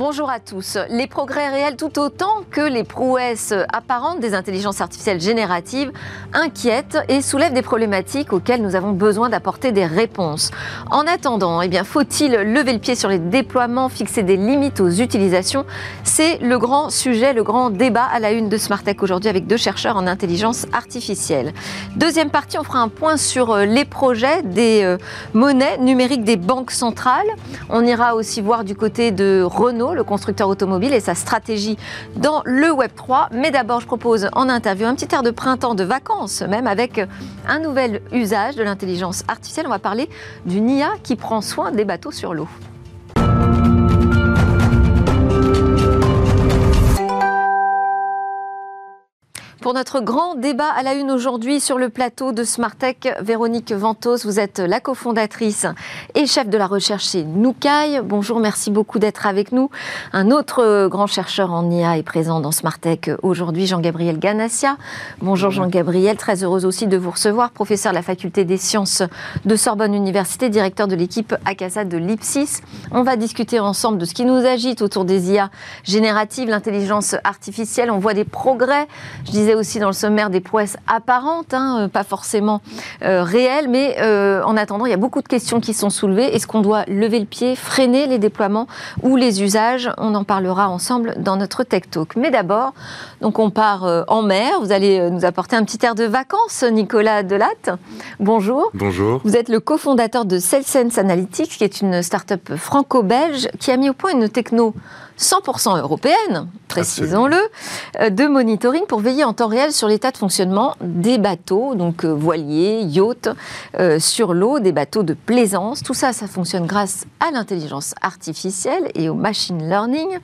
Bonjour à tous. Les progrès réels tout autant que les prouesses apparentes des intelligences artificielles génératives inquiètent et soulèvent des problématiques auxquelles nous avons besoin d'apporter des réponses. En attendant, eh bien, faut-il lever le pied sur les déploiements, fixer des limites aux utilisations? C'est le grand sujet, le grand débat à la une de Smartech aujourd'hui avec deux chercheurs en intelligence artificielle. Deuxième partie, on fera un point sur euh, les projets des euh, monnaies numériques des banques centrales. On ira aussi voir du côté de Renault le constructeur automobile, et sa stratégie dans le Web 3. Mais d'abord, je propose en interview un petit air de printemps, de vacances même, avec un nouvel usage de l'intelligence artificielle. On va parler d'une IA qui prend soin des bateaux sur l'eau. Pour notre grand débat à la une aujourd'hui sur le plateau de Smartech, Véronique Ventos, vous êtes la cofondatrice et chef de la recherche chez Nukai. Bonjour, merci beaucoup d'être avec nous. Un autre grand chercheur en IA est présent dans Smartech aujourd'hui, Jean-Gabriel Ganassia. Bonjour Jean-Gabriel, très heureuse aussi de vous recevoir, professeur de la faculté des sciences de Sorbonne Université, directeur de l'équipe ACASA de l'IPSIS. On va discuter ensemble de ce qui nous agite autour des IA génératives, l'intelligence artificielle. On voit des progrès. Je disais aussi dans le sommaire des prouesses apparentes, hein, euh, pas forcément euh, réelles, mais euh, en attendant, il y a beaucoup de questions qui sont soulevées. Est-ce qu'on doit lever le pied, freiner les déploiements ou les usages? On en parlera ensemble dans notre Tech Talk. Mais d'abord, donc on part en mer. Vous allez nous apporter un petit air de vacances, Nicolas Delatte. Bonjour. Bonjour. Vous êtes le cofondateur de CellSense Analytics, qui est une start-up franco-belge qui a mis au point une techno 100% européenne, précisons-le, euh, de monitoring pour veiller en temps réel sur l'état de fonctionnement des bateaux, donc euh, voiliers, yachts, euh, sur l'eau, des bateaux de plaisance. Tout ça, ça fonctionne grâce à l'intelligence artificielle et au machine learning.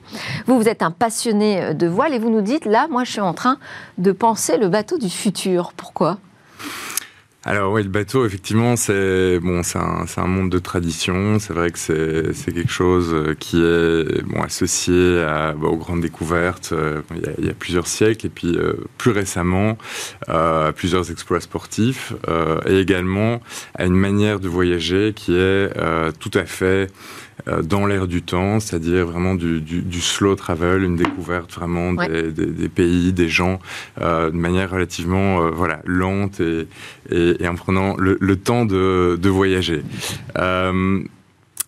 Vous, vous êtes un passionné de voile et vous nous dites, là, moi, je suis en train de penser le bateau du futur. Pourquoi? Alors oui, le bateau, effectivement, c'est bon, c'est un, un, monde de tradition. C'est vrai que c'est quelque chose euh, qui est bon, associé à, bah, aux grandes découvertes euh, il, y a, il, y a, plusieurs siècles et puis euh, plus récemment à plusieurs exploits sportifs et également à une manière de voyager qui est tout à fait euh, dans l'air du temps, c'est-à-dire vraiment du, slow travel, une découverte vraiment des, pays, des gens, euh, de manière relativement euh, voilà lente et, et, en prenant le, temps de, de voyager.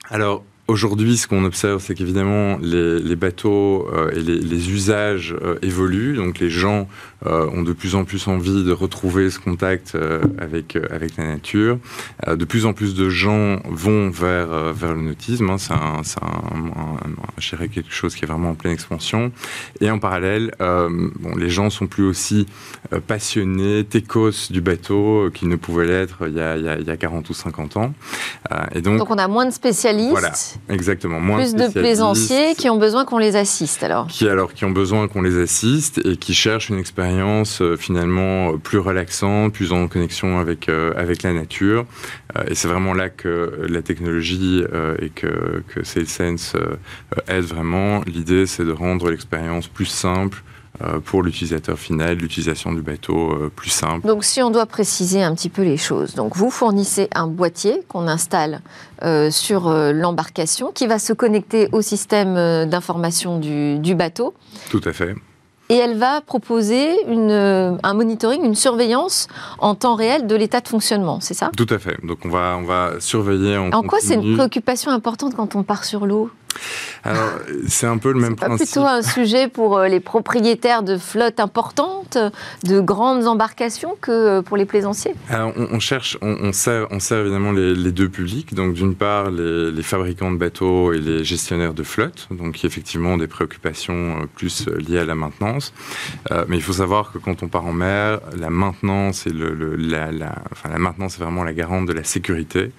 alors Aujourd'hui, ce qu'on observe, c'est qu'évidemment, les, bateaux et les, usages évoluent. Donc, les gens euh, ont de plus en plus envie de retrouver ce contact euh, avec, euh, avec la nature. de plus en plus de gens vont vers, vers le nautisme. Hein. C'est un, un, quelque chose qui est vraiment en pleine expansion. Et en parallèle, bon, les gens sont plus aussi passionnés, techos du bateau qu'ils ne pouvaient l'être il, y a, il, y a 40 ou 50 ans. et donc, donc on a moins de spécialistes. Voilà, exactement. Moins plus de, plaisanciers qui ont besoin qu'on les assiste alors. Qui alors qui ont besoin qu'on les assiste et qui cherchent une expérience euh, finalement euh, plus relaxante, plus en connexion avec, euh, avec la nature. et c'est vraiment là que la technologie et que, que SailSense aide vraiment. L'idée, c'est de rendre l'expérience plus simple, pour l'utilisateur final, l'utilisation du bateau plus simple. Donc si on doit préciser un petit peu les choses, donc vous fournissez un boîtier qu'on installe sur l'embarcation qui va se connecter au système d'information du, du, bateau. Tout à fait et elle va proposer une, euh, un monitoring, une surveillance en temps réel de l'état de fonctionnement, c'est ça? Tout à fait. Donc on va, on va surveiller en En quoi c'est une préoccupation importante quand on part sur l'eau? Alors, c'est un peu le même principe. C'est plutôt un sujet pour euh, les propriétaires de flottes importantes, de grandes embarcations, que euh, pour les plaisanciers? Alors, on, cherche, on, sert, on sert évidemment les, deux publics. Donc, d'une part, les, fabricants de bateaux et les gestionnaires de flottes, donc qui effectivement ont des préoccupations euh, plus liées à la maintenance. mais il faut savoir que quand on part en mer, la maintenance et le, la, la, enfin, la maintenance est vraiment la garante de la sécurité.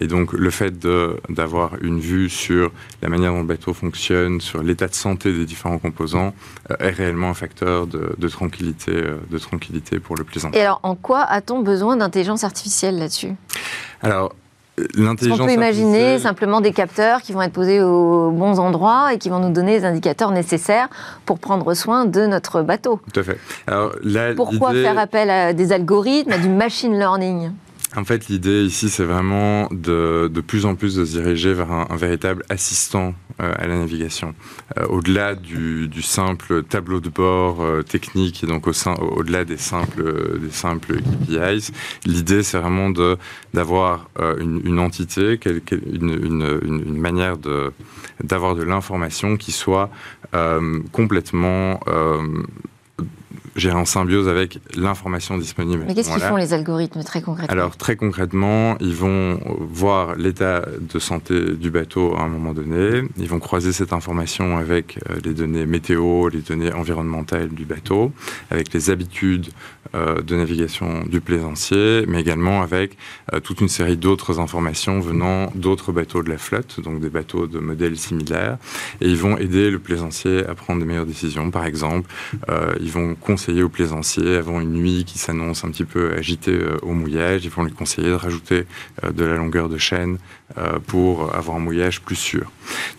Et donc, le fait d'avoir une vue sur la manière dont le bateau fonctionne, sur l'état de santé des différents composants, euh, est réellement un facteur de, tranquillité, euh, de tranquillité pour le plaisantin. Et alors, en quoi a-t-on besoin d'intelligence artificielle là-dessus? Alors, L'intelligence On peut imaginer simplement des capteurs qui vont être posés aux bons endroits et qui vont nous donner les indicateurs nécessaires pour prendre soin de notre bateau? Tout à fait. Alors, Pourquoi faire appel à des algorithmes, à du machine learning? En fait, l'idée ici, c'est vraiment de, de plus en plus de se diriger vers un, véritable assistant euh, à la navigation. Euh, au-delà du, du, simple tableau de bord euh, technique et donc au au-delà des simples, des simples KPIs, l'idée, c'est vraiment d'avoir une, une, entité, une, une, une manière de, d'avoir de l'information qui soit complètement gérer en symbiose avec l'information disponible. Mais qu'est-ce qu'ils font les algorithmes très concrètement? Alors très concrètement, ils vont voir l'état de santé du bateau à un moment donné, ils vont croiser cette information avec euh, les données météo, les données environnementales du bateau, avec les habitudes euh, de navigation du plaisancier, mais également avec euh, toute une série d'autres informations venant d'autres bateaux de la flotte, donc des bateaux de modèles similaires, et ils vont aider le plaisancier à prendre de meilleures décisions. Par exemple, ils vont conseiller aux plaisanciers avant une nuit qui s'annonce un petit peu agitée euh, au mouillage. Ils vont lui conseiller de rajouter euh, de la longueur de chaîne pour avoir un mouillage plus sûr.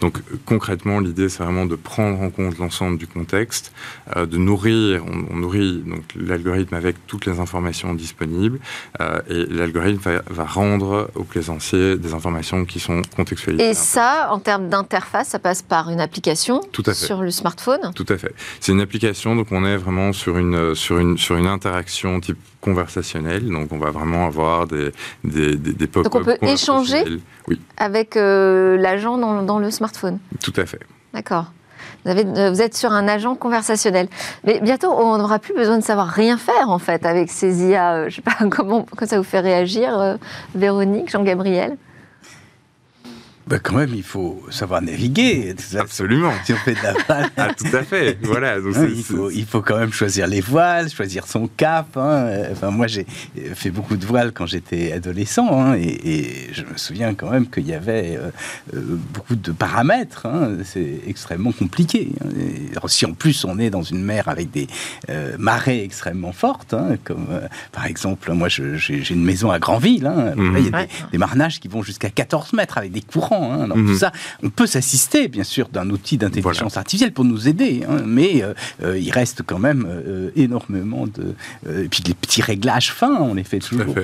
Donc concrètement, l'idée c'est vraiment de prendre en compte l'ensemble du contexte, de nourrir, on, nourrit donc l'algorithme avec toutes les informations disponibles et l'algorithme va, va, rendre aux plaisanciers des informations qui sont contextualisées. Et ça, en termes d'interface, ça passe par une application Tout à fait. sur le smartphone? Tout à fait. C'est une application, donc on est vraiment sur une, sur une, sur une interaction type conversationnelle. Donc, on va vraiment avoir des, des, des, pop-up. Donc, on peut échanger oui. avec euh, l'agent dans, dans, le smartphone Tout à fait. D'accord. Vous, euh, vous, êtes sur un agent conversationnel. Mais bientôt, on n'aura plus besoin de savoir rien faire, en fait, avec ces IA. Euh, je ne sais pas comment, comment, ça vous fait réagir, Véronique, Jean-Gabriel? Ben quand même, il faut savoir naviguer. Absolument. Si on fait de la voile. ah, tout à fait. Voilà. Donc hein, il, faut, il, faut, quand même choisir les voiles, choisir son cap. Hein. Enfin, moi, j'ai fait beaucoup de voiles quand j'étais adolescent. Hein, et, et, je me souviens quand même qu'il y avait euh, euh, beaucoup de paramètres. Hein. C'est extrêmement compliqué. Si en plus on est dans une mer avec des euh, marées extrêmement fortes, comme par exemple, moi, j'ai une maison à Granville. Mhm. il y a des, des marnages qui vont jusqu'à 14 mètres avec des courants Hein, tout mhm. ça, on peut s'assister, bien sûr, d'un outil d'intelligence artificielle pour nous aider, hein, mais euh, euh, il reste quand même euh, énormément de. et puis les petits réglages fins, on les fait toujours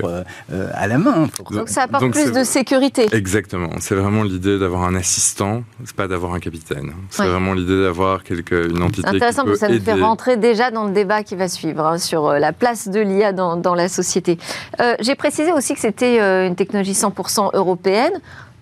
à la main. Donc ça apporte plus de sécurité. Exactement. C'est vraiment l'idée d'avoir un assistant, c'est pas d'avoir un capitaine. C'est vraiment l'idée d'avoir quelque, une entité. Intéressant, qui peut ça nous fait rentrer déjà dans le débat qui va suivre hein, sur la place de l'IA dans, dans, la société. J'ai précisé aussi que c'était une technologie 100% européenne.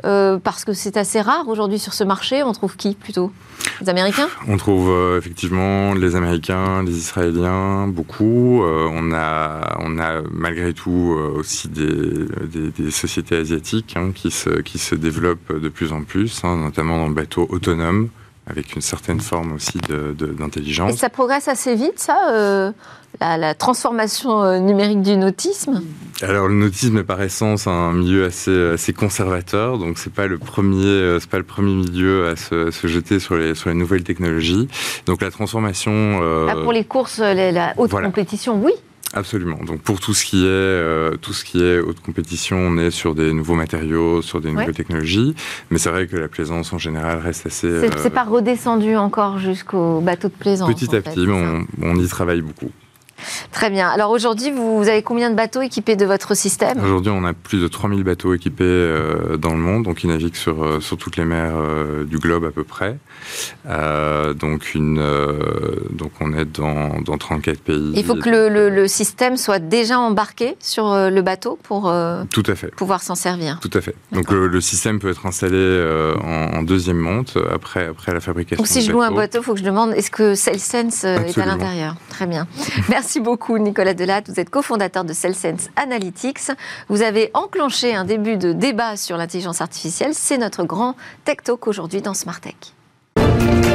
Euh, parce que c'est assez rare aujourd'hui sur ce marché. On trouve qui plutôt? Les Américains? On trouve euh, effectivement les Américains, les Israéliens, beaucoup. Euh, on, a, on a malgré tout aussi des, sociétés asiatiques hein, qui, se, qui se développent de plus en plus, hein, notamment dans le bateau autonome avec une certaine forme aussi d'intelligence. Ça progresse assez vite, ça la, transformation euh, numérique du nautisme? Alors le nautisme est par essence un milieu assez, assez conservateur, donc c'est pas le premier, euh, c'est pas le premier milieu à se, jeter sur les, sur les nouvelles technologies. Donc la transformation. Euh, ah, pour les courses, la haute compétition, oui. Absolument. Donc pour tout ce qui est tout ce qui est haute compétition, on est sur des nouveaux matériaux, sur des nouvelles technologies. Mais c'est vrai que la plaisance en général reste assez. C'est pas redescendu encore jusqu'au bateau de plaisance. Petit à petit, mais on, on y travaille beaucoup. Très bien. Alors aujourd'hui, vous, avez combien de bateaux équipés de votre système? Aujourd'hui, on a plus de 3000 bateaux équipés euh, dans le monde, donc ils naviguent sur, euh, sur toutes les mers euh, du globe à peu près. Donc, une, donc on est dans, dans 34 pays. Il faut que le, le, système soit déjà embarqué sur le bateau pour Tout à fait. pouvoir s'en servir. Tout à fait. Donc le, système peut être installé en, deuxième monte après, après la fabrication. Donc si je loue un bateau, il faut que je demande est-ce que SailSense est à l'intérieur? Très bien. Merci. Merci beaucoup Nicolas Delatte, vous êtes cofondateur de CellSense Analytics. Vous avez enclenché un début de débat sur l'intelligence artificielle. C'est notre grand Tech Talk aujourd'hui dans Smart Tech. Thank you.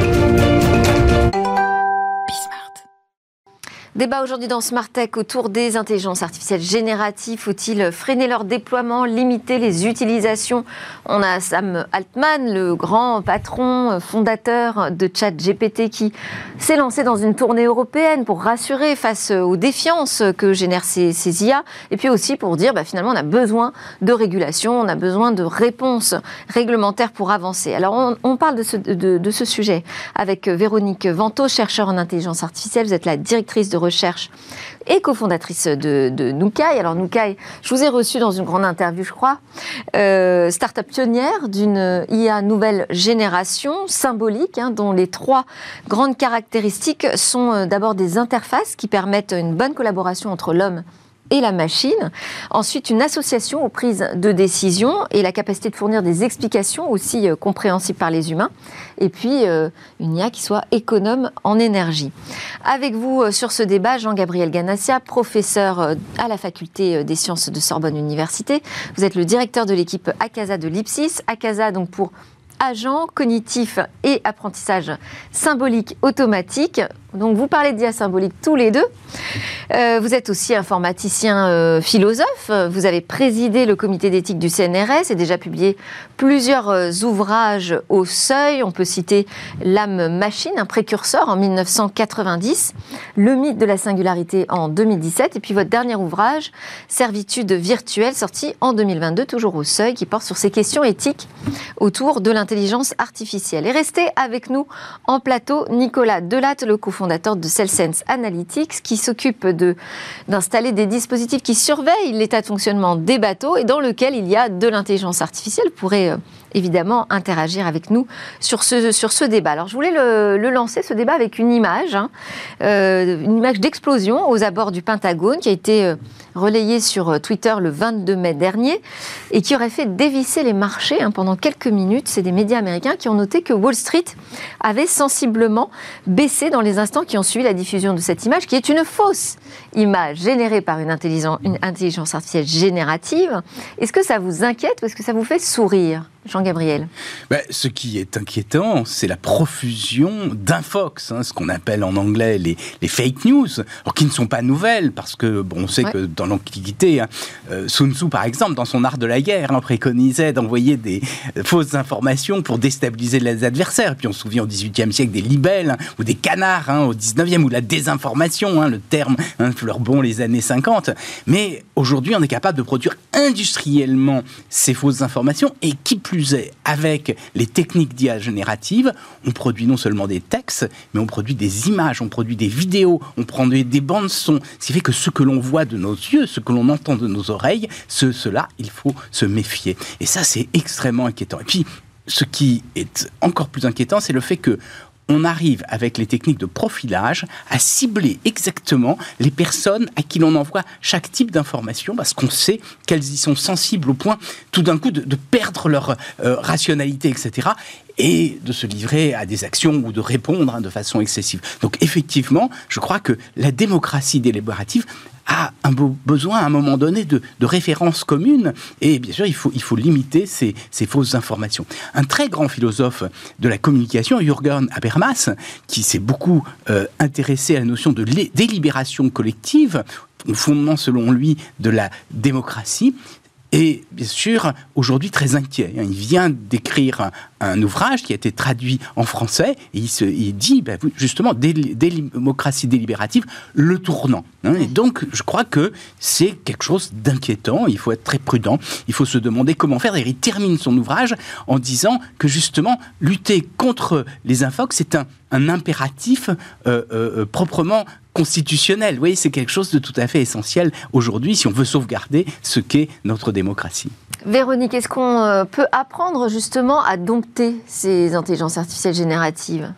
Débat aujourd'hui dans Smart Tech autour des intelligences artificielles génératives. Faut-il freiner leur déploiement, limiter les utilisations? On a Sam Altman, le grand patron fondateur de ChatGPT, qui s'est lancé dans une tournée européenne pour rassurer face aux défiances que génèrent ces, IA, et puis aussi pour dire bah, finalement on a besoin de régulation, on a besoin de réponses réglementaires pour avancer. Alors on, parle de ce, de ce, sujet avec Véronique Vento, chercheur en intelligence artificielle. Vous êtes la directrice de et cofondatrice de, de Nukai. Alors Nukai, je vous ai reçu dans une grande interview, je crois, euh, start-up pionnière d'une IA nouvelle génération, symbolique, hein, dont les trois grandes caractéristiques sont euh, d'abord des interfaces qui permettent une bonne collaboration entre l'homme et la machine. Ensuite, une association aux prises de décision et la capacité de fournir des explications aussi euh, compréhensibles par les humains. Et puis, euh, une IA qui soit économe en énergie. Avec vous euh, sur ce débat, Jean-Gabriel Ganassia, professeur à la faculté des sciences de Sorbonne Université. Vous êtes le directeur de l'équipe ACASA de l'IPSIS. ACASA, donc pour agent cognitif et apprentissage symbolique automatique. Donc vous parlez d'IA symbolique tous les deux. Euh, vous êtes aussi informaticien euh, philosophe. Vous avez présidé le comité d'éthique du CNRS et déjà publié plusieurs euh, ouvrages au seuil. On peut citer L'âme machine, un précurseur en 1990, Le mythe de la singularité en 2017 et puis votre dernier ouvrage, Servitude virtuelle, sorti en 2022, toujours au seuil, qui porte sur ces questions éthiques autour de l'intelligence artificielle. Et restez avec nous en plateau Nicolas Delatte, le cofondateur fondateur de CellSense Analytics, qui s'occupe d'installer des dispositifs qui surveillent l'état de fonctionnement des bateaux et dans lequel il y a de l'intelligence artificielle. Pourrez euh, évidemment interagir avec nous sur ce, sur ce débat. Alors je voulais le, lancer, ce débat, avec une image, hein, euh, une image d'explosion aux abords du Pentagone qui a été euh, relayée sur Twitter le 22 mai dernier et qui aurait fait dévisser les marchés hein, pendant quelques minutes. C'est des médias américains qui ont noté que Wall Street avait sensiblement baissé dans les qui ont suivi la diffusion de cette image, qui est une fausse image générée par une intelligence, une intelligence artificielle générative. Est-ce que ça vous inquiète ou est-ce que ça vous fait sourire Jean-Gabriel? Ben, Ce qui est inquiétant, c'est la profusion d'infox, hein, ce qu'on appelle en anglais les, fake news, qui ne sont pas nouvelles, parce que bon, on sait que dans l'Antiquité, hein, euh, Sun Tzu, par exemple, dans son art de la guerre, hein, préconisait d'envoyer des euh, fausses informations pour déstabiliser les adversaires. puis on se souvient au XVIIIe siècle des libelles ou des canards au XIXe, ou la désinformation, le terme fleur bon les années 50. Mais aujourd'hui, on est capable de produire industriellement ces fausses informations, et qui plus avec les techniques d'IA générative, on produit non seulement des textes, mais on produit des images, on produit des vidéos, on produit des bandes son. Ce qui fait que ce que l'on voit de nos yeux, ce que l'on entend de nos oreilles, ce, cela, il faut se méfier. Et ça, c'est extrêmement inquiétant. Et puis, ce qui est encore plus inquiétant, c'est le fait que on arrive avec les techniques de profilage à cibler exactement les personnes à qui l'on envoie chaque type d'information parce qu'on sait qu'elles y sont sensibles au point tout d'un coup de, perdre leur euh, rationalité, etc et de se livrer à des actions ou de répondre hein, de façon excessive. Donc effectivement, je crois que la démocratie délibérative a un besoin à un moment donné de, références communes et bien sûr il faut, il faut limiter ces, fausses informations. Un très grand philosophe de la communication, Jürgen Habermas, qui s'est beaucoup euh, intéressé à la notion de délibération collective, au fondement selon lui de la démocratie, et bien sûr aujourd'hui très inquiet. Il vient d'écrire un, ouvrage qui a été traduit en français et il, se, dit ben, justement démocratie délibérative, le tournant. Hein. Et donc je crois que c'est quelque chose d'inquiétant. Il faut être très prudent. Il faut se demander comment faire. Et il termine son ouvrage en disant que justement lutter contre les infox c'est un, impératif euh, euh, proprement constitutionnel. Vous voyez, c'est quelque chose de tout à fait essentiel aujourd'hui si on veut sauvegarder ce qu'est notre démocratie. Véronique, est-ce qu'on euh, peut apprendre justement à dompter ces intelligences artificielles génératives?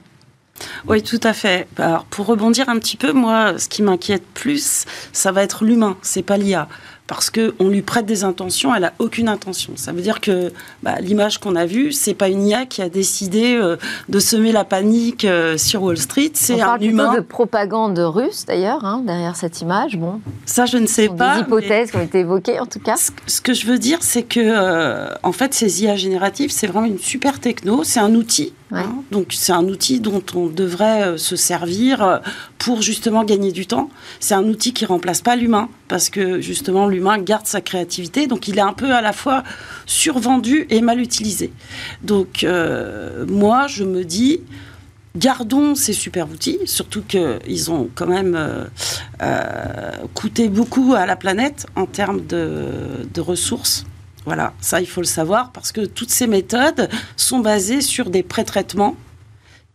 Oui, tout à fait. Alors, pour rebondir un petit peu, moi, ce qui m'inquiète plus, ça va être l'humain, c'est pas l'IA parce qu'on lui prête des intentions, elle a aucune intention. Ça veut dire que bah, l'image qu'on a vue, c'est pas une IA qui a décidé euh, de semer la panique euh, sur Wall Street, c'est un humain. de propagande russe d'ailleurs hein, derrière cette image. Bon, ça je ne sais pas. Des hypothèses qui ont été évoquées en tout cas. Ce, que je veux dire, c'est que euh, en fait, ces IA génératives, c'est vraiment une super techno, c'est un outil Hein. donc c'est un outil dont on devrait euh, se servir euh, pour justement gagner du temps. C'est un outil qui remplace pas l'humain parce que justement l'humain garde sa créativité, donc il est un peu à la fois survendu et mal utilisé. Donc euh, moi je me dis gardons ces super outils, surtout qu'ils ont quand même coûté beaucoup à la planète en termes de ressources. Voilà, ça il faut le savoir parce que toutes ces méthodes sont basées sur des pré-traitements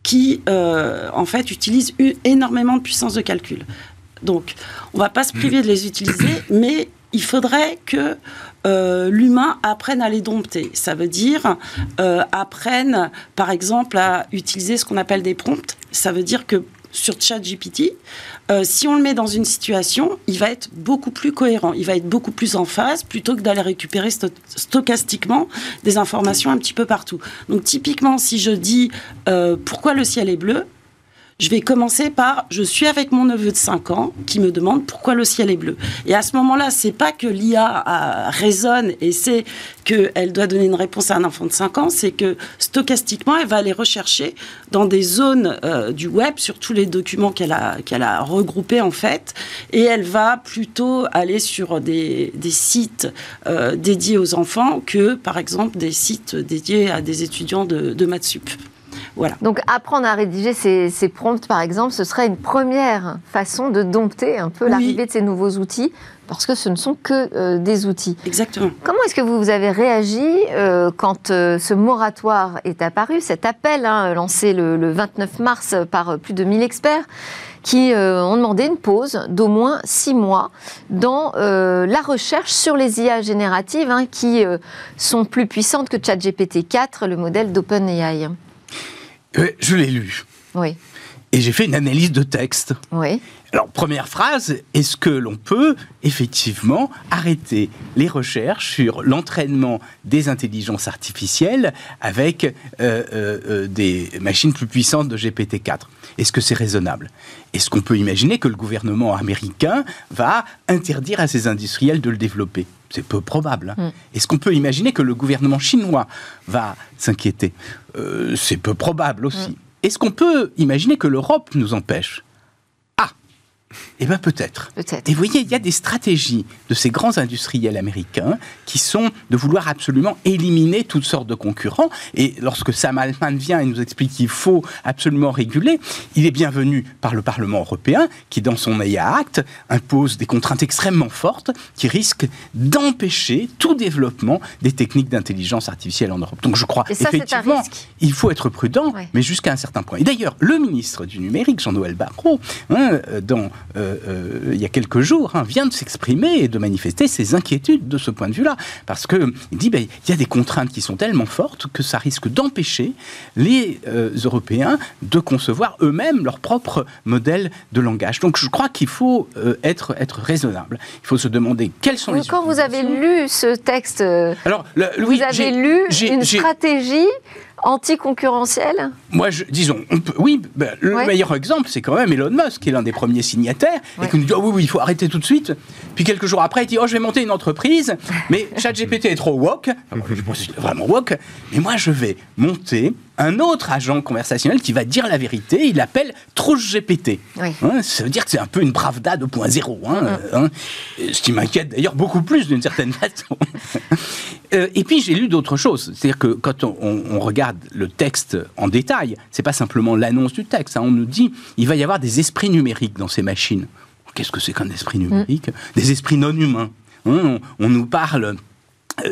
qui, euh, en fait, utilisent énormément de puissance de calcul. Donc, on va pas se priver de les utiliser, mais il faudrait que euh, l'humain apprenne à les dompter. Ça veut dire euh, apprenne, par exemple, à utiliser ce qu'on appelle des prompts. Ça veut dire que sur ChatGPT, euh, si on le met dans une situation, il va être beaucoup plus cohérent, il va être beaucoup plus en phase plutôt que d'aller récupérer stochastiquement des informations un petit peu partout. Donc typiquement, si je dis euh, pourquoi le ciel est bleu, je vais commencer par je suis avec mon neveu de 5 ans qui me demande pourquoi le ciel est bleu. Et à ce moment-là, c'est pas que l'IA euh, raisonne et c'est qu'elle doit donner une réponse à un enfant de 5 ans, c'est que stochastiquement, elle va aller rechercher dans des zones euh, du web sur tous les documents qu'elle a, qu'elle a regroupés en fait, et elle va plutôt aller sur des, des sites euh, dédiés aux enfants que par exemple des sites dédiés à des étudiants de, de maths sup. Donc apprendre à rédiger ces, prompts, par exemple, ce serait une première façon de dompter un peu l'arrivée de ces nouveaux outils, parce que ce ne sont que euh, des outils. Exactement. Comment est-ce que vous avez réagi euh, quand euh, ce moratoire est apparu, cet appel hein, lancé le, 29 mars par plus de 1000 experts qui ont demandé une pause d'au moins six mois dans la recherche sur les IA génératives hein, qui sont plus puissantes que ChatGPT 4, le modèle d'OpenAI? Je l'ai lu. Oui. Et j'ai fait une analyse de texte. Oui. Alors, première phrase, est-ce que l'on peut effectivement arrêter les recherches sur l'entraînement des intelligences artificielles avec euh, euh, des machines plus puissantes de GPT-4 Est-ce que c'est raisonnable? Est-ce qu'on peut imaginer que le gouvernement américain va interdire à ses industriels de le développer? C'est peu probable. Hein. Mm. Est-ce qu'on peut imaginer que le gouvernement chinois va s'inquiéter? Euh, C'est peu probable aussi. Mm. Est-ce qu'on peut imaginer que l'Europe nous empêche? Eh bien peut-être. Et vous voyez, il y a des stratégies de ces grands industriels américains qui sont de vouloir absolument éliminer toutes sortes de concurrents. Et lorsque Sam Altman vient et nous explique qu'il faut absolument réguler, il est bienvenu par le Parlement européen qui, dans son IA Act, impose des contraintes extrêmement fortes qui risquent d'empêcher tout développement des techniques d'intelligence artificielle en Europe. Donc je crois effectivement, il faut être prudent, mais jusqu'à un certain point. Et d'ailleurs, le ministre du numérique, Jean-Noël Barrot, hein, dans euh, euh, il y a quelques jours, hein, vient de s'exprimer et de manifester ses inquiétudes de ce point de vue-là. Parce qu'il dit ben, il y a des contraintes qui sont tellement fortes que ça risque d'empêcher les euh, Européens de concevoir eux-mêmes leur propre modèle de langage. Donc je crois qu'il faut être, être raisonnable. Il faut se demander quels sont les. Quand vous avez lu ce texte, Alors, vous avez lu une stratégie anticoncurrentiel Moi, je, disons, oui, ben, le meilleur exemple, c'est quand même Elon Musk, qui est l'un des premiers signataires, et qui nous dit oh, oui, oui, il faut arrêter tout de suite. Puis quelques jours après, il dit oh, je vais monter une entreprise, mais ChatGPT est trop woke. vraiment woke. Mais moi, je vais monter un autre agent conversationnel qui va dire la vérité, il l'appelle Trouche GPT. Hein, ça veut dire que c'est un peu une Bravda 2.0. Hein, mm-hmm. hein, ce qui m'inquiète d'ailleurs beaucoup plus d'une certaine façon. Euh, et puis j'ai lu d'autres choses. C'est-à-dire que quand on, regarde le texte en détail, c'est pas simplement l'annonce du texte. on nous dit il va y avoir des esprits numériques dans ces machines. Qu'est-ce que c'est qu'un esprit numérique? Mm. Des esprits non humains. on nous parle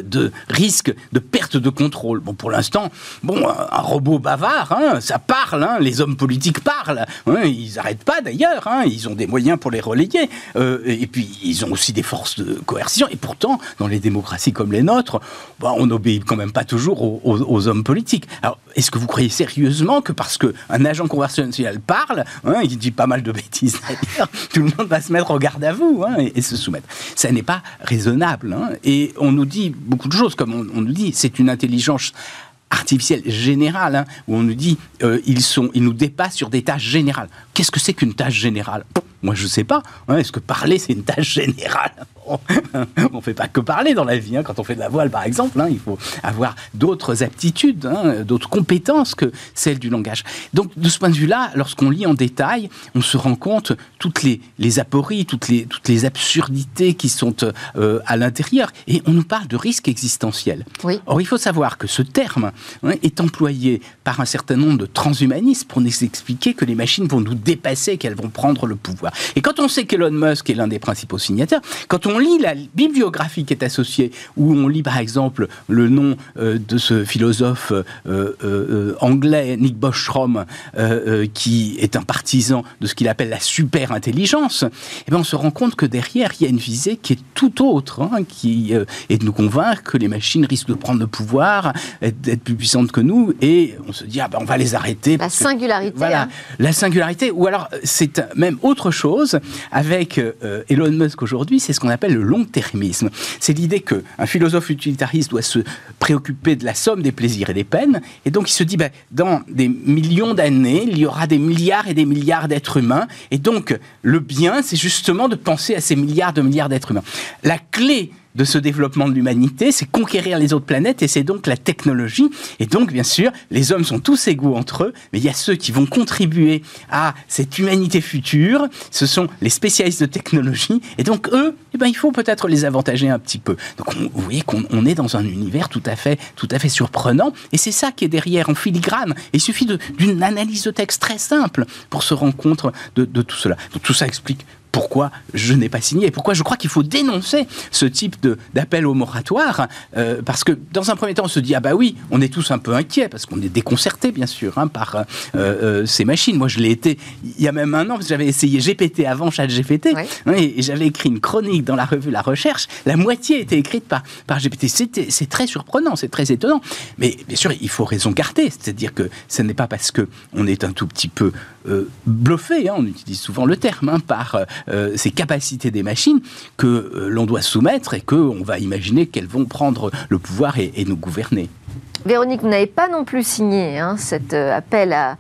de risque de perte de contrôle. Bon, pour l'instant, bon, un robot bavard, hein, ça parle, hein, les hommes politiques parlent, hein, ils n'arrêtent pas d'ailleurs, ils ont des moyens pour les relayer, euh, et puis ils ont aussi des forces de coercition, et pourtant, dans les démocraties comme les nôtres, bah, on n'obéit quand même pas toujours aux, hommes politiques. Est-ce que vous croyez sérieusement que parce qu'un agent conversationnel parle, il dit pas mal de bêtises tout le monde va se mettre au garde à vous et, et, se soumettre. Ça n'est pas raisonnable, et on nous dit beaucoup de choses, comme on, nous dit, c'est une intelligence artificielle générale, hein, où on nous dit euh, ils, sont, ils nous dépassent sur des tâches générales. Qu'est-ce que c'est qu'une tâche générale? Moi, je ne sais pas. Hein, est-ce que parler, c'est une tâche générale? On ne fait pas que parler dans la vie. Hein. Quand on fait de la voile, par exemple, il faut avoir d'autres aptitudes, d'autres compétences que celles du langage. Donc, de ce point de vue-là, lorsqu'on lit en détail, on se rend compte toutes les, les apories, toutes les, toutes les absurdités qui sont euh, à l'intérieur. Et on nous parle de risque existentiel. Oui. Or, il faut savoir que ce terme est employé par un certain nombre de transhumanistes pour nous expliquer que les machines vont nous dépasser, qu'elles vont prendre le pouvoir. Et quand on sait qu'Elon Musk est l'un des principaux signataires, quand on lit la bibliographie qui est associée, où on lit par exemple le nom euh, de ce philosophe euh, anglais Nick Bostrom, qui est un partisan de ce qu'il appelle la super intelligence, eh bien on se rend compte que derrière il y a une visée qui est tout autre, hein, qui est de nous convaincre que les machines risquent de prendre le pouvoir, d'être plus puissantes que nous, et on se dit ah ben on va les arrêter. La singularité. voilà, hein. la singularité. Ou alors c'est même autre chose avec euh, Elon Musk aujourd'hui, c'est ce qu'on appelle le long-termisme. C'est l'idée que un philosophe utilitariste doit se préoccuper de la somme des plaisirs et des peines, et donc il se dit ben, dans des millions d'années, il y aura des milliards et des milliards d'êtres humains, et donc le bien, c'est justement de penser à ces milliards de milliards d'êtres humains. La clé de ce développement de l'humanité, c'est conquérir les autres planètes et c'est donc la technologie. Et donc, bien sûr, les hommes sont tous égaux entre eux, mais il y a ceux qui vont contribuer à cette humanité future, ce sont les spécialistes de technologie, et donc eux, eh ben, il faut peut-être les avantager un petit peu. Donc, vous voyez qu'on est dans un univers tout à fait, tout à fait surprenant, et c'est ça qui est derrière en filigrane. Il suffit d'une analyse de texte très simple pour se rendre compte de, de tout cela. Donc, tout ça explique pourquoi je n'ai pas signé et pourquoi je crois qu'il faut dénoncer ce type d'appel au moratoire. Euh, parce que dans un premier temps, on se dit, ah bah oui, on est tous un peu inquiets, parce qu'on est déconcerté, bien sûr, hein, par euh, euh, ces machines. Moi, je l'ai été il y a même un an, parce que j'avais essayé GPT avant ChatGPT, hein, et, j'avais écrit une chronique dans la revue La Recherche. La moitié était écrite par, par GPT. C'est très surprenant, c'est très étonnant. Mais bien sûr, il faut raison garder. C'est-à-dire que ce n'est pas parce qu'on est un tout petit peu bluffé, hein, on utilise souvent le terme, hein, par euh, ces capacités des machines que euh, l'on doit soumettre et qu'on va imaginer qu'elles vont prendre le pouvoir et, nous gouverner. Véronique, vous n'avez pas non plus signé hein, cet euh, appel à,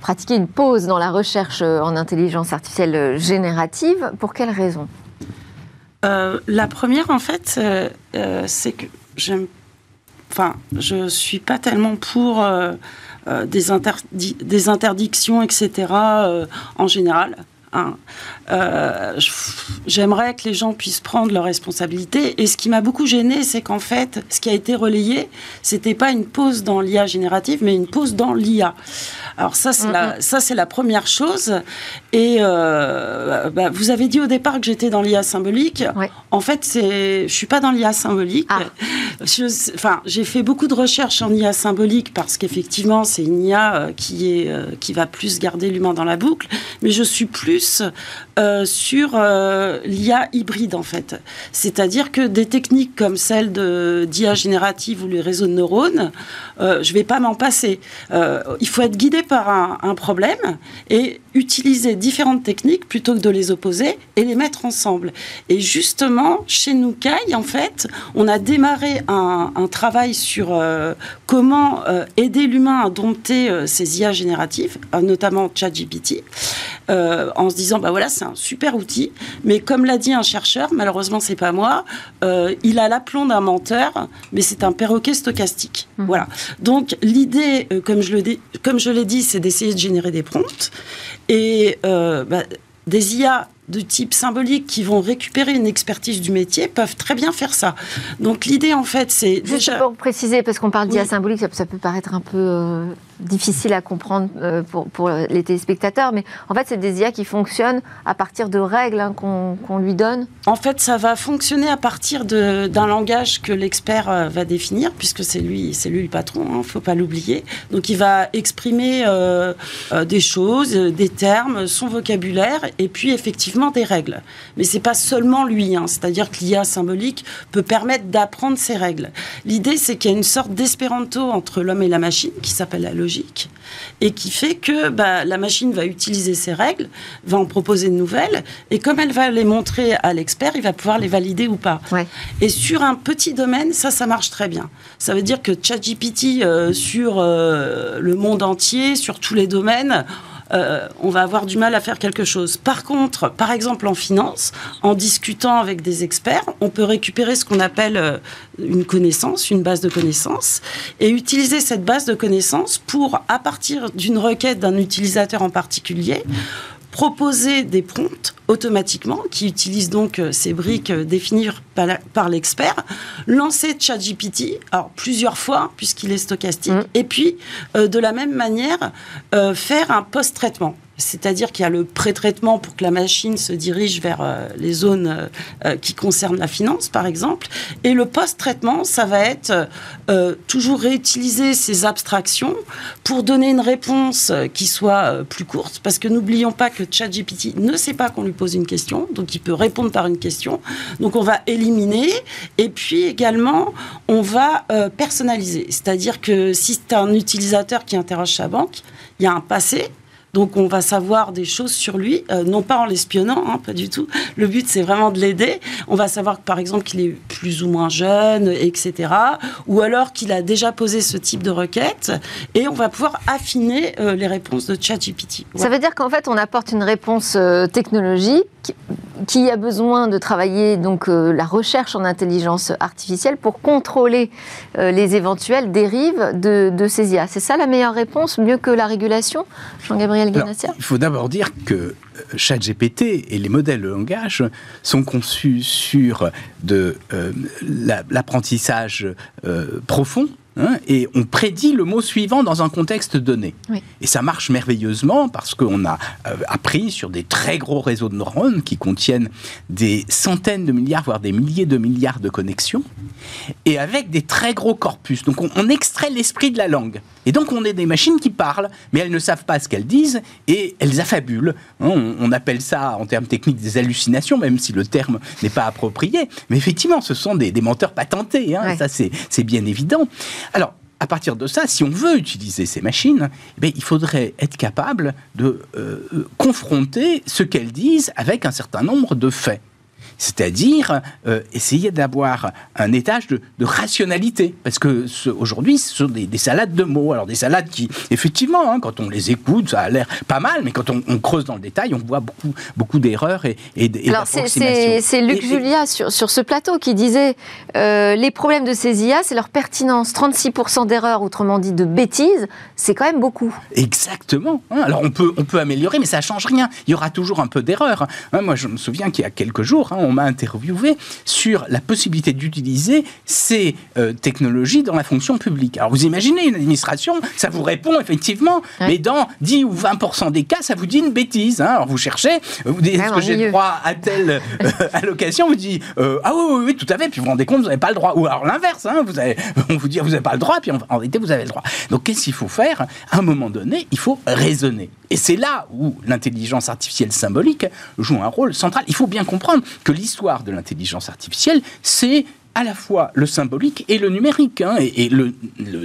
pratiquer une pause dans la recherche en intelligence artificielle générative. Pour quelles raisons La première, en fait, c'est que j'aime. Enfin, je suis pas tellement pour des, des, interdictions, etc. en général. Hein. Euh, j'aimerais que les gens puissent prendre leurs responsabilités. Et ce qui m'a beaucoup gêné, c'est qu'en fait, ce qui a été relayé, c'était pas une pause dans l'IA générative, mais une pause dans l'IA. Alors ça, c'est la, ça c'est la première chose. Et euh, bah, vous avez dit au départ que j'étais dans l'IA symbolique. En fait, je suis pas dans l'IA symbolique. Ah. enfin, j'ai fait beaucoup de recherches en IA symbolique parce qu'effectivement, c'est une IA euh, qui est qui va plus garder l'humain dans la boucle. Mais je suis plus euh, sur euh, l'IA hybride en fait. C'est-à-dire que des techniques comme celle d'IA générative ou les réseaux de neurones, euh, je ne vais pas m'en passer. il faut être guidé par un, problème et utiliser différentes techniques plutôt que de les opposer et les mettre ensemble. Et justement, chez Nukai, en fait, on a démarré un, un travail sur comment aider l'humain à dompter ces IA génératives, notamment ChatGPT, en se disant, bah voilà, c'est un super outil, mais comme l'a dit un chercheur, malheureusement c'est pas moi, euh, il a l'aplomb d'un menteur, mais c'est un perroquet stochastique. Mmh. Voilà. Donc l'idée, euh, comme je le comme je l'ai dit, c'est d'essayer de générer des prompts et euh, bah, des IA de type symbolique qui vont récupérer une expertise du métier peuvent très bien faire ça. Donc l'idée en fait c'est déjà... pour préciser, parce qu'on parle d'IA symbolique, ça, peut paraître un peu difficile à comprendre euh, pour, pour, les téléspectateurs, mais en fait, c'est des IA qui fonctionnent à partir de règles hein, qu'on lui donne En fait, ça va fonctionner à partir d'un langage que l'expert euh, va définir, puisque c'est lui, lui le patron, il hein, ne faut pas l'oublier. Donc, il va exprimer euh, des choses, des termes, son vocabulaire, et puis effectivement des règles. Mais c'est pas seulement lui, hein, c'est-à-dire que l'IA symbolique peut permettre d'apprendre ces règles. L'idée, c'est qu'il y a une sorte d'espéranto entre l'homme et la machine, qui s'appelle la logique et qui fait que bah, la machine va utiliser ces règles, va en proposer de nouvelles, et comme elle va les montrer à l'expert, il va pouvoir les valider ou pas. Et sur un petit domaine, ça, ça marche très bien. Ça veut dire que ChatGPT, euh, sur euh, le monde entier, sur tous les domaines, euh, on va avoir du mal à faire quelque chose. Par contre, par exemple en finance, en discutant avec des experts, on peut récupérer ce qu'on appelle euh, une connaissance, une base de connaissances, et utiliser cette base de connaissances pour, à partir d'une requête d'un utilisateur en particulier, proposer des prompts automatiquement, qui utilise donc euh, ces briques euh, définies par l'expert, lancer ChatGPT, alors plusieurs fois, puisqu'il est stochastique, mm. et puis de la même manière, faire un post-traitement. C'est-à-dire qu'il y a le pré-traitement pour que la machine se dirige vers euh, les zones euh, euh, qui concernent la finance, par exemple. Et le post-traitement, ça va être toujours réutiliser ces abstractions pour donner une réponse qui soit plus courte. Parce que n'oublions pas que ChatGPT ne sait pas qu'on lui pose une question, donc il peut répondre par une question. Donc on va éliminer. Et puis également, on va personnaliser. C'est-à-dire que si c'est un utilisateur qui interroge sa banque, il y a un passé donc on va savoir des choses sur lui, euh, non pas en l'espionnant, hein, pas du tout. Le but c'est vraiment de l'aider. On va savoir par exemple qu'il est plus ou moins jeune, etc. Ou alors qu'il a déjà posé ce type de requête. Et on va pouvoir affiner euh, les réponses de ChatGPT. Ça veut dire qu'en fait on apporte une réponse euh, technologique qui a besoin de travailler donc la recherche en intelligence artificielle pour contrôler les éventuelles dérives de, de ces IA. C'est ça la meilleure réponse, mieux que la régulation, Jean-Gabriel il faut d'abord dire que euh, ChatGPT et les modèles de langage sont conçus sur de euh, l'apprentissage euh, profond Hein, et on prédit le mot suivant dans un contexte donné. Et ça marche merveilleusement parce qu'on a euh, appris sur des très gros réseaux de neurones qui contiennent des centaines de milliards, voire des milliers de milliards de connexions, et avec des très gros corpus. Donc on, extrait l'esprit de la langue. Et donc on est des machines qui parlent, mais elles ne savent pas ce qu'elles disent et elles affabulent. Hein, on, appelle ça en termes techniques des hallucinations, même si le terme n'est pas approprié. Mais effectivement, ce sont des, menteurs patentés. Hein, Ça, c'est bien évident. Alors, à partir de ça, si on veut utiliser ces machines, eh il faudrait être capable de euh, confronter ce qu'elles disent avec un certain nombre de faits c'est-à-dire euh, essayer d'avoir un étage de, rationalité. Parce que aujourd'hui, ce sont des, salades de mots. Alors des salades qui, effectivement, hein, quand on les écoute, ça a l'air pas mal, mais quand on, creuse dans le détail, on voit beaucoup, beaucoup d'erreurs et, et, et Alors c'est Luc Julia sur, sur, ce plateau qui disait euh, les problèmes de ces IA, c'est leur pertinence. 36% d'erreurs, autrement dit de bêtises, c'est quand même beaucoup. Exactement. Hein. Alors on peut, on peut améliorer, mais ça ne change rien. Il y aura toujours un peu d'erreurs. Hein. Moi, je me souviens qu'il y a quelques jours, on m'a interviewé sur la possibilité d'utiliser ces euh, technologies dans la fonction publique. Alors vous imaginez une administration, ça vous répond effectivement, mais dans 10 ou 20% des cas, ça vous dit une bêtise. Hein. Alors vous cherchez, vous dites est-ce que j'ai droit à telle euh, allocation? Vous dites euh, ah oui, oui, tout à fait, puis vous vous rendez compte, vous n'avez pas le droit. Ou alors l'inverse, hein, vous avez, on vous dit vous n'avez pas le droit, puis en, en réalité vous avez le droit. Donc qu'est-ce qu'il faut faire? À un moment donné, il faut raisonner. Et c'est là où l'intelligence artificielle symbolique joue un rôle central. Il faut bien comprendre que l'histoire de l'intelligence artificielle, c'est à la fois le symbolique et le numérique. Hein. et, le,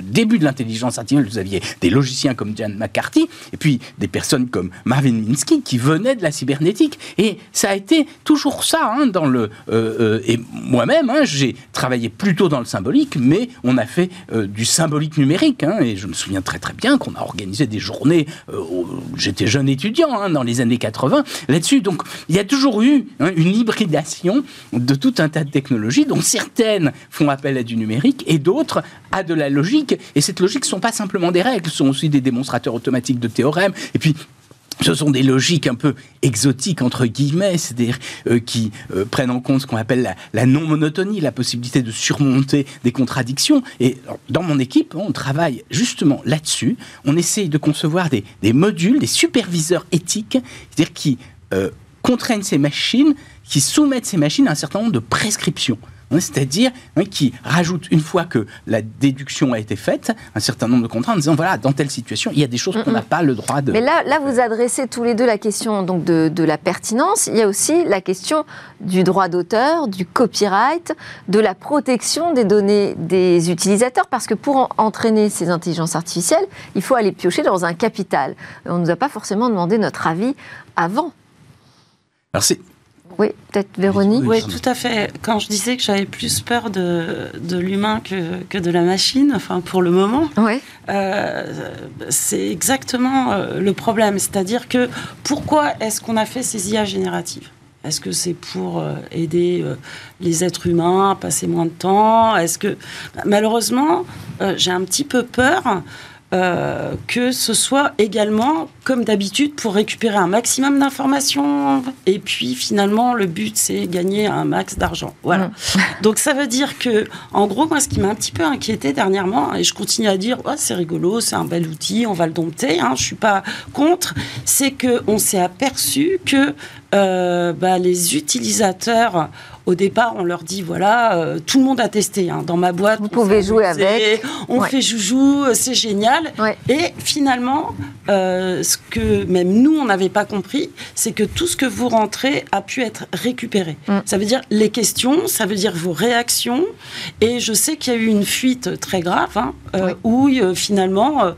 début de l'intelligence artificielle, vous aviez des logiciens comme Jan McCarthy, et puis des personnes comme Marvin Minsky qui venaient de la cybernétique. Et ça a été toujours ça. Hein, dans le, euh, euh, et moi-même, hein, j'ai travaillé plutôt dans le symbolique, mais on a fait euh, du symbolique numérique. et je me souviens très très bien qu'on a organisé des journées, j'étais jeune étudiant dans les années 80, là-dessus. Donc il y a toujours eu une hybridation de tout un tas de technologies, dont certaines certaines font appel à du numérique et d'autres à de la logique. Et cette logique ne sont pas simplement des règles, ce sont aussi des démonstrateurs automatiques de théorèmes. Et puis, ce sont des logiques un peu exotiques, entre guillemets, c'est-à-dire euh, qui euh, prennent en compte ce qu'on appelle la, non-monotonie, la possibilité de surmonter des contradictions. Et dans mon équipe, on travaille justement là-dessus. On essaye de concevoir des, modules, des superviseurs éthiques, c'est-à-dire qui euh, contraignent ces machines, qui soumettent ces machines à un certain nombre de prescriptions. Hein, c'est-à-dire hein, qui rajoute, une fois que la déduction a été faite, un certain nombre de contraintes en disant voilà, dans telle situation, il y a des choses qu'on n'a pas le droit de. Mais là, là, vous adressez tous les deux la question donc, de, de la pertinence. Il y a aussi la question du droit d'auteur, du copyright, de la protection des données des utilisateurs, parce que pour entraîner ces intelligences artificielles, il faut aller piocher dans un capital. On ne nous a pas forcément demandé notre avis avant. Alors c'est oui, peut-être Véronique. Oui, tout à fait. Quand je disais que j'avais plus peur de, de l'humain que, que, de la machine, enfin pour le moment, euh, c'est exactement euh, le problème. C'est-à-dire que pourquoi est-ce qu'on a fait ces IA génératives? Est-ce que c'est pour euh, aider les êtres humains à passer moins de temps? Est-ce que malheureusement, j'ai un petit peu peur euh, que ce soit également, comme d'habitude, pour récupérer un maximum d'informations. Et puis finalement, le but, c'est gagner un max d'argent. Voilà. Mmh. Donc ça veut dire que, en gros, moi, ce qui m'a un petit peu inquiété dernièrement, et je continue à dire, oh, c'est rigolo, c'est un bel outil, on va le dompter, hein, je suis pas contre, c'est qu'on s'est aperçu que euh, bah, les utilisateurs au départ, on leur dit voilà, euh, tout le monde a testé. Hein. Dans ma boîte, vous pouvez jouer avec. On fait joujou, c'est génial. Et finalement, euh, ce que même nous on n'avait pas compris, c'est que tout ce que vous rentrez a pu être récupéré. Mm. Ça veut dire les questions, ça veut dire vos réactions. Et je sais qu'il y a eu une fuite très grave hein, euh, où finalement,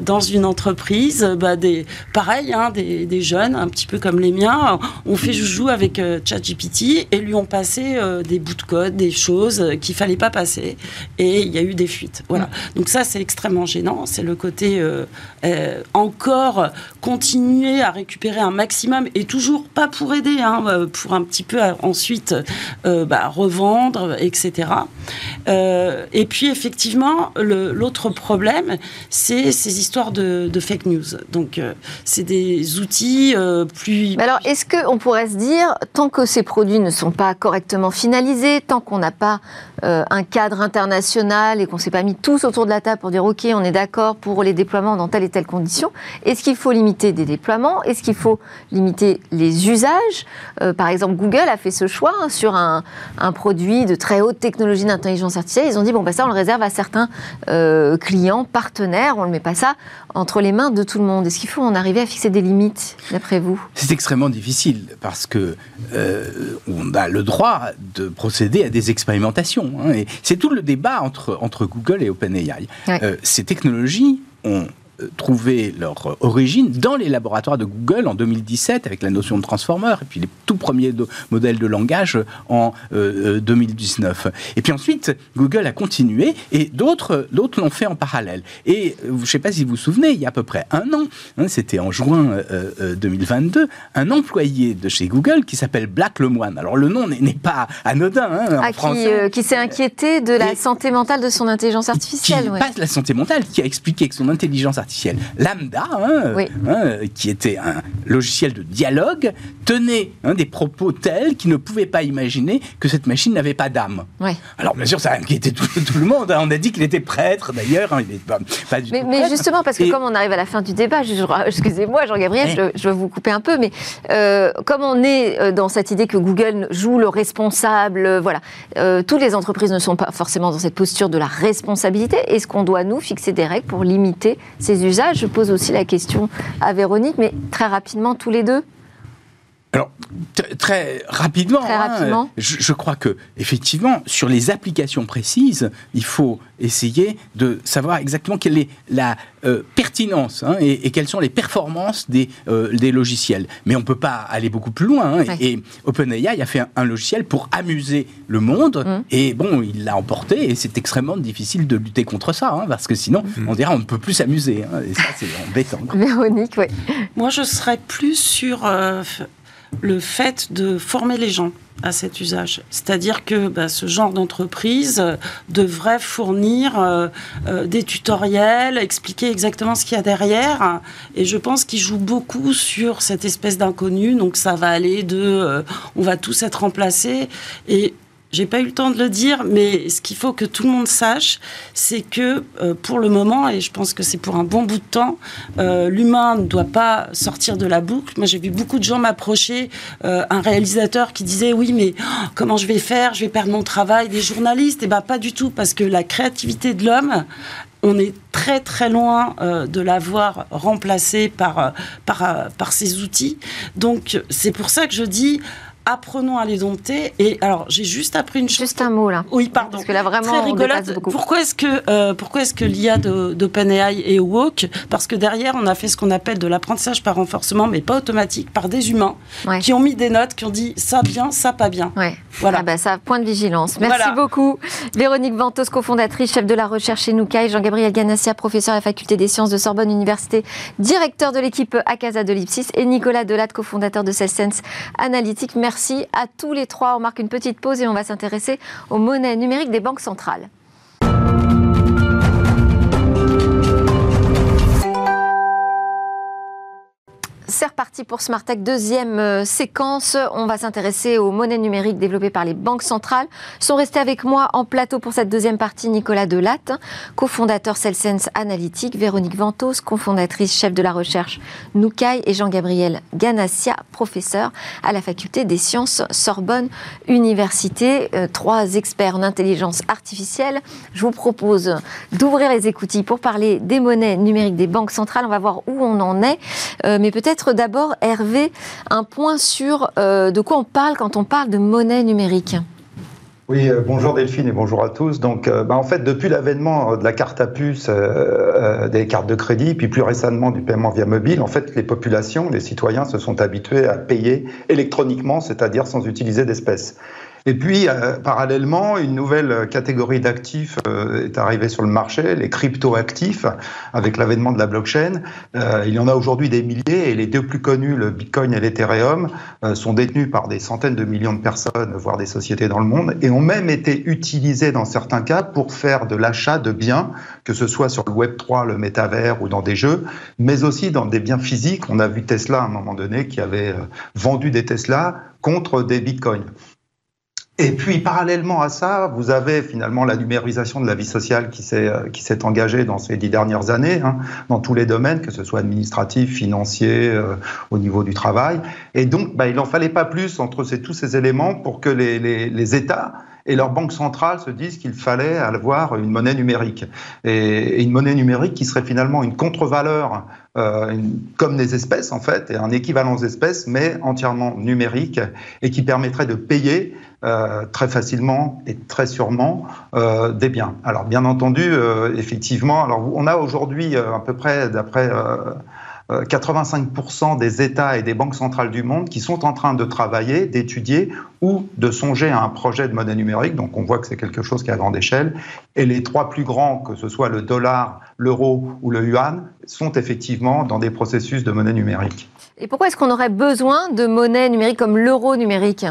dans une entreprise, bah, des, pareil, hein, des, des, jeunes, un petit peu comme les miens, ont fait joujou avec ChatGPT et lui ont passer euh, des bouts de code, des choses euh, qu'il fallait pas passer, et il y a eu des fuites. Voilà. Mm. Donc ça, c'est extrêmement gênant. C'est le côté euh, encore continuer à récupérer un maximum et toujours pas pour aider, hein, pour un petit peu ensuite bah, revendre, etc. et puis effectivement, l'autre problème, c'est ces histoires de, fake news. Donc c'est des outils plus. alors, est-ce qu'on pourrait se dire, tant que ces produits ne sont pas correctement finalisé, tant qu'on n'a pas euh, un cadre international et qu'on ne s'est pas mis tous autour de la table pour dire OK, on est d'accord pour les déploiements dans telle et telle condition, est-ce qu'il faut limiter des déploiements? Est-ce qu'il faut limiter les usages? Euh, Par exemple, Google a fait ce choix hein, sur un, produit de très haute technologie d'intelligence artificielle. Ils ont dit bon, ben ça, on le réserve à certains euh, clients, partenaires, on ne le met pas ça entre les mains de tout le monde. Est-ce qu'il faut en arriver à fixer des limites, d'après vous? C'est extrêmement difficile parce que on a le droit de procéder à des expérimentations. Hein, et c'est tout le débat entre, entre Google et OpenAI. Euh, ces technologies ont trouvé leur origine dans les laboratoires de Google en 2017 avec la notion de transformer et puis les tout premiers modèles de langage en 2019. Euh, euh, et puis ensuite, Google a continué et d'autres l'ont fait en parallèle. Et euh, je ne sais pas si vous vous souvenez, il y a à peu près un an, hein, c'était en juin 2022, un employé de chez Google qui s'appelle Black Lemoine. Alors le nom n'est pas anodin hein, en ah, français. Qui, s'est inquiété de la santé mentale de son intelligence artificielle. Qui ouais. pas de la santé mentale, qui a expliqué que son intelligence artificielle lambda, hein, hein, qui était un logiciel de dialogue, tenait hein, des propos tels qu'il ne pouvait pas imaginer que cette machine n'avait pas d'âme. Alors bien sûr, ça a inquiété tout, le monde. On a dit qu'il était prêtre d'ailleurs. pas, du mais, mais justement, parce que comme on arrive à la fin du débat, excusez-moi Jean-Gabriel, je, vais vous couper un peu, mais euh, comme on est euh, dans cette idée que Google joue le responsable, euh, voilà, toutes les entreprises ne sont pas forcément dans cette posture de la responsabilité. Est-ce qu'on doit, nous, fixer des règles pour limiter ces Je pose aussi la question à Véronique, mais très rapidement, tous les deux. Alors, très rapidement, hein, je, crois que effectivement, sur les applications précises, il faut essayer de savoir exactement quelle est la euh, pertinence hein, et, quelles sont les performances des, euh, des logiciels. Mais on ne peut pas aller beaucoup plus loin. Hein, et, OpenAI a fait un, logiciel pour amuser le monde. Mmh. Et bon, il l'a emporté et c'est extrêmement difficile de lutter contre ça, parce que sinon, mmh. on dira on ne peut plus s'amuser. et ça, c'est embêtant. Véronique, oui. Moi, je serais plus sur euh, le fait de former les gens à cet usage. C'est-à-dire que bah, ce genre d'entreprise euh, devrait fournir euh, euh, des tutoriels, expliquer exactement ce qu'il y a derrière. Et je pense qu'il joue beaucoup sur cette espèce d'inconnu. Donc ça va aller de on va tous être remplacés. Et j'ai pas eu le temps de le dire, mais ce qu'il faut que tout le monde sache, c'est que euh, pour le moment, et je pense que c'est pour un bon bout de temps, euh, l'humain ne doit pas sortir de la boucle. Moi, j'ai vu beaucoup de gens m'approcher, euh, un réalisateur qui disait oui, mais oh, comment je vais faire? Je vais perdre mon travail. Des journalistes, et eh ben pas du tout, parce que la créativité de l'homme, on est très très loin de l'avoir remplacée par, par, par ces outils. Donc c'est pour ça que je dis apprenons à les dompter. Et alors, j'ai juste appris une chose. Juste un mot là. Oui, pardon. Parce que là, vraiment, Très rigolote. Pourquoi est-ce que, euh, pourquoi est-ce que l'IA d'OpenAI est woke? Parce que derrière, on a fait ce qu'on appelle de l'apprentissage par renforcement, mais pas automatique, par des humains qui ont mis des notes, qui ont dit ça bien, ça pas bien. Ouais. Voilà. Ah bah, ça, point de vigilance. Merci beaucoup. Véronique Ventos, cofondatrice, chef de la recherche chez Noukai, Jean-Gabriel Ganassia, professeur à la faculté des sciences de Sorbonne Université, directeur de l'équipe Acasa de l'Ipsis, et Nicolas Delatte, cofondateur de Cellsense Analytics. Merci Merci à tous les trois. On marque une petite pause et on va s'intéresser aux monnaies numériques des banques centrales. C'est reparti pour Smartech, deuxième euh, séquence. On va s'intéresser aux monnaies numériques développées par les banques centrales. Sont restés avec moi en plateau pour cette deuxième partie Nicolas Delatte, cofondateur Celsense Analytique, Véronique Ventos, cofondatrice chef de la recherche Noukai et Jean-Gabriel Ganassia, professeur à la faculté des sciences Sorbonne Université. Euh, trois experts en intelligence artificielle. Je vous propose d'ouvrir les écoutilles pour parler des monnaies numériques des banques centrales. On va voir où on en est. Euh, mais peut-être d'abord, Hervé, un point sur euh, de quoi on parle quand on parle de monnaie numérique. Oui, euh, bonjour Delphine et bonjour à tous. Donc, bah, en fait, depuis l'avènement de la carte à puce, des cartes de crédit, puis plus récemment du paiement via mobile, en fait, les populations, les citoyens se sont habitués à payer électroniquement, c'est-à-dire sans utiliser d'espèces. Et puis, euh, parallèlement, une nouvelle catégorie d'actifs euh, est arrivée sur le marché, les crypto-actifs, avec l'avènement de la blockchain. Euh, il y en a aujourd'hui des milliers, et les deux plus connus, le Bitcoin et l'Ethereum, sont détenus par des centaines de millions de personnes, voire des sociétés dans le monde, et ont même été utilisés dans certains cas pour faire de l'achat de biens, que ce soit sur le Web 3, le métavers ou dans des jeux, mais aussi dans des biens physiques. On a vu Tesla à un moment donné qui avait vendu des Tesla contre des Bitcoins. Et puis, parallèlement à ça, vous avez finalement la numérisation de la vie sociale qui s'est euh, qui s'est engagée dans ces dix dernières années, hein, dans tous les domaines, que ce soit administratif, financier, euh, au niveau du travail. Et donc, bah, il n'en fallait pas plus entre tous ces éléments pour que les, les, les États et leurs banques centrales se disent qu'il fallait avoir une monnaie numérique. Et, une monnaie numérique qui serait finalement une contre-valeur, euh, comme des espèces en fait, et un équivalent des espèces, mais entièrement numérique, et qui permettrait de payer euh, très facilement et très sûrement euh, des biens. Alors bien entendu, euh, effectivement, alors on a aujourd'hui à peu près, d'après 85% des États et des banques centrales du monde qui sont en train de travailler, d'étudier ou de songer à un projet de monnaie numérique. Donc on voit que c'est quelque chose qui est à grande échelle. Et les trois plus grands, que ce soit le dollar, l'euro ou le yuan, sont effectivement dans des processus de monnaie numérique. Et pourquoi est-ce qu'on aurait besoin de monnaie numérique comme l'euro numérique?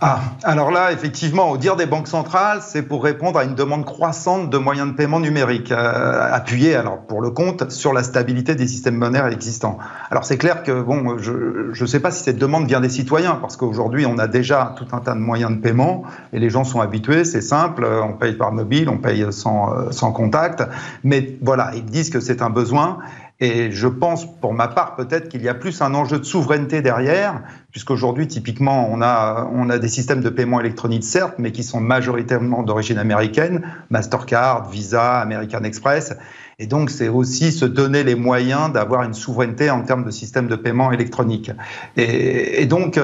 Ah, alors là, effectivement, au dire des banques centrales, c'est pour répondre à une demande croissante de moyens de paiement numériques, euh, alors pour le compte, sur la stabilité des systèmes monétaires existants. Alors c'est clair que, bon, je ne sais pas si cette demande vient des citoyens, parce qu'aujourd'hui, on a déjà tout un tas de moyens de paiement, et les gens sont habitués, c'est simple, on paye par mobile, on paye euh, sans contact, mais voilà, ils disent que c'est un besoin, et je pense, pour ma part, peut-être qu'il y a plus un enjeu de souveraineté derrière, puisqu'aujourd'hui, typiquement, on a, on a des systèmes de paiement électronique, certes, mais qui sont majoritairement d'origine américaine, Mastercard, Visa, American Express. Et donc, c'est aussi se donner les moyens d'avoir une souveraineté en termes de système de paiement électronique. Et, donc,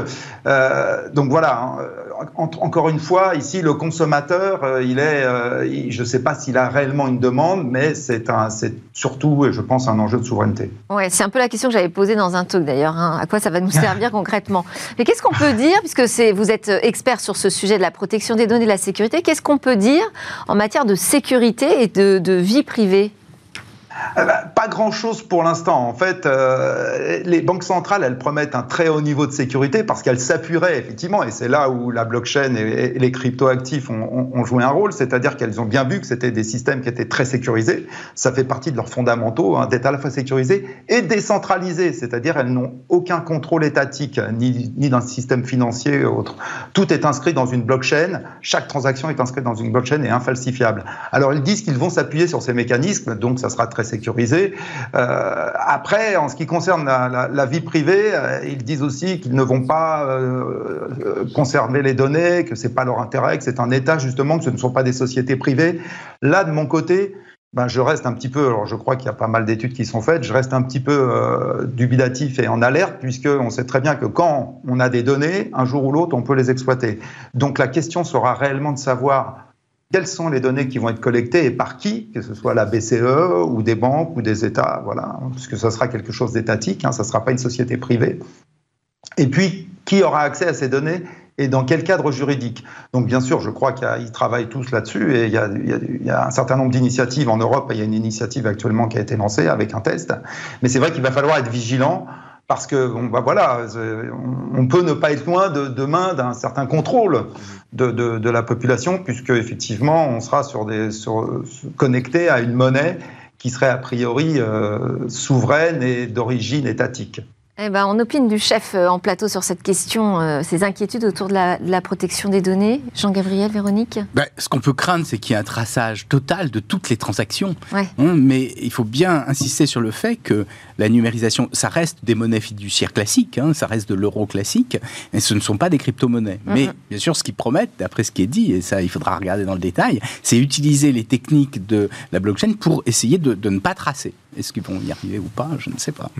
euh, donc voilà. Hein, encore une fois, ici, le consommateur, euh, il est, euh, je ne sais pas s'il a réellement une demande, mais c'est surtout, je pense, un enjeu de souveraineté. Ouais, c'est un peu la question que j'avais posée dans un talk d'ailleurs. Hein. À quoi ça va nous servir concrètement? Mais qu'est-ce qu'on peut dire, puisque vous êtes expert sur ce sujet de la protection des données et de la sécurité, qu'est-ce qu'on peut dire en matière de sécurité et de vie privée? Euh, bah, pas grand-chose pour l'instant. En fait, euh, les banques centrales, elles promettent un très haut niveau de sécurité parce qu'elles s'appuieraient effectivement, et c'est là où la blockchain et, les cryptoactifs ont, ont, joué un rôle, c'est-à-dire qu'elles ont bien vu que c'était des systèmes qui étaient très sécurisés. Ça fait partie de leurs fondamentaux, hein, d'être à la fois sécurisés et décentralisés, c'est-à-dire elles n'ont aucun contrôle étatique, ni, ni d'un système financier ou autre. Tout est inscrit dans une blockchain, chaque transaction est inscrite dans une blockchain et infalsifiable. Alors ils disent qu'ils vont s'appuyer sur ces mécanismes, donc ça sera très sécurisé. Euh, après, en ce qui concerne la, vie privée, euh, ils disent aussi qu'ils ne vont pas euh, conserver les données, que c'est pas leur intérêt, que c'est un État justement, que ce ne sont pas des sociétés privées. Là, de mon côté, ben, je reste un petit peu, alors je crois qu'il y a pas mal d'études qui sont faites, je reste un petit peu dubitatif et en alerte, puisqu'on sait très bien que quand on a des données, un jour ou l'autre, on peut les exploiter. Donc la question sera réellement de savoir quelles sont les données qui vont être collectées et par qui, que ce soit la BCE ou des banques ou des États, voilà, puisque ça sera quelque chose d'étatique, hein, ça ne sera pas une société privée. Et puis, qui aura accès à ces données et dans quel cadre juridique? Donc, bien sûr, je crois qu'ils travaillent tous là-dessus et il y, a, il y, a, un certain nombre d'initiatives en Europe. Il y a une initiative actuellement qui a été lancée avec un test. Mais c'est vrai qu'il va falloir être vigilant parce que bon, bah voilà, on peut ne pas être loin de, demain d'un certain contrôle de, de, de, la population, puisque effectivement, on sera sur des, sur, connecté à une monnaie qui serait a priori euh, souveraine et d'origine étatique. eh ben, on opine du chef euh, en plateau sur cette question, euh, ces inquiétudes autour de la, protection des données. Jean-Gabriel, Véronique? Ben, Ce qu'on peut craindre, c'est qu'il y ait un traçage total de toutes les transactions. Hein, mais il faut bien insister sur le fait que la numérisation, ça reste des monnaies fiduciaires classiques, hein, ça reste de l'euro classique, mais ce ne sont pas des crypto-monnaies. Mm-hmm. Mais bien sûr, ce qu'ils promettent, d'après ce qui est dit, et ça il faudra regarder dans le détail, c'est utiliser les techniques de la blockchain pour essayer de, de ne pas tracer. Est-ce qu'ils vont y arriver ou pas Je ne sais pas.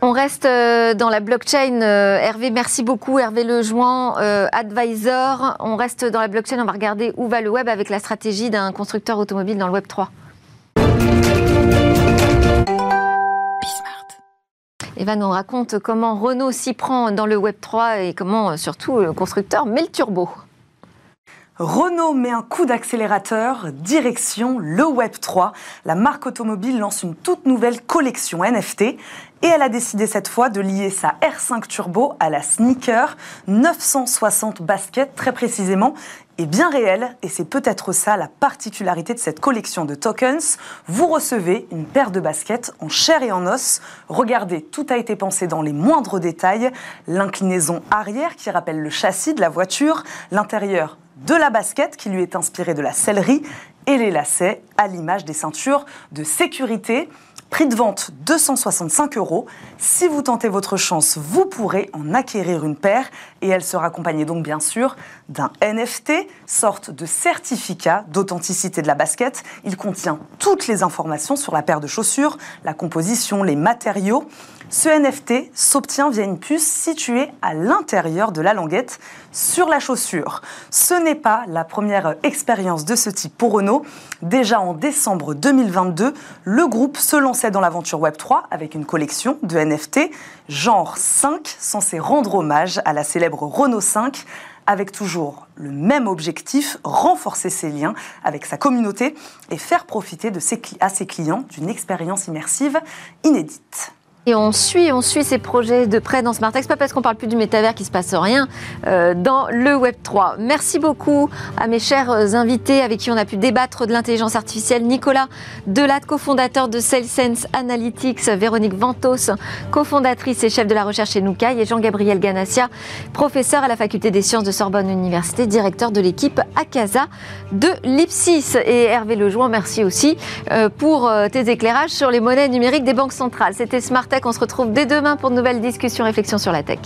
On reste euh, dans la blockchain. Euh, Hervé, merci beaucoup. Hervé Lejoin, euh, advisor. On reste dans la blockchain. On va regarder où va le web avec la stratégie d'un constructeur automobile dans le web 3. Eva nous raconte comment Renault s'y prend dans le Web 3 et comment surtout le constructeur met le turbo. Renault met un coup d'accélérateur, direction le Web 3. La marque automobile lance une toute nouvelle collection NFT et elle a décidé cette fois de lier sa R5 Turbo à la sneaker, 960 baskets très précisément, et bien réel, et c'est peut-être ça la particularité de cette collection de tokens. Vous recevez une paire de baskets en chair et en os. Regardez, tout a été pensé dans les moindres détails. L'inclinaison arrière qui rappelle le châssis de la voiture, l'intérieur de la basket qui lui est inspirée de la sellerie et les lacets à l'image des ceintures de sécurité. Prix de vente 265 euros. Si vous tentez votre chance, vous pourrez en acquérir une paire et elle sera accompagnée donc bien sûr d'un NFT, sorte de certificat d'authenticité de la basket. Il contient toutes les informations sur la paire de chaussures, la composition, les matériaux. Ce NFT s'obtient via une puce située à l'intérieur de la languette sur la chaussure. Ce n'est pas la première expérience de ce type pour Renault. Déjà en décembre 2022, le groupe se lançait dans l'aventure Web3 avec une collection de NFT genre 5 censé rendre hommage à la célèbre Renault 5 avec toujours le même objectif, renforcer ses liens avec sa communauté et faire profiter à ses clients d'une expérience immersive inédite. Et on suit, on suit ces projets de près dans Smartex, pas parce qu'on parle plus du métavers qu'il se passe rien euh, dans le Web 3. Merci beaucoup à mes chers invités avec qui on a pu débattre de l'intelligence artificielle. Nicolas Delat, cofondateur de SalesSense Analytics, Véronique Ventos, cofondatrice et chef de la recherche chez Noukai, et Jean-Gabriel Ganassia, professeur à la faculté des sciences de Sorbonne Université, directeur de l'équipe ACASA de l'IPSIS. Et Hervé Lejoin, merci aussi euh, pour euh, tes éclairages sur les monnaies numériques des banques centrales. C'était On se retrouve dès demain pour de nouvelles discussions, réflexions sur la tech.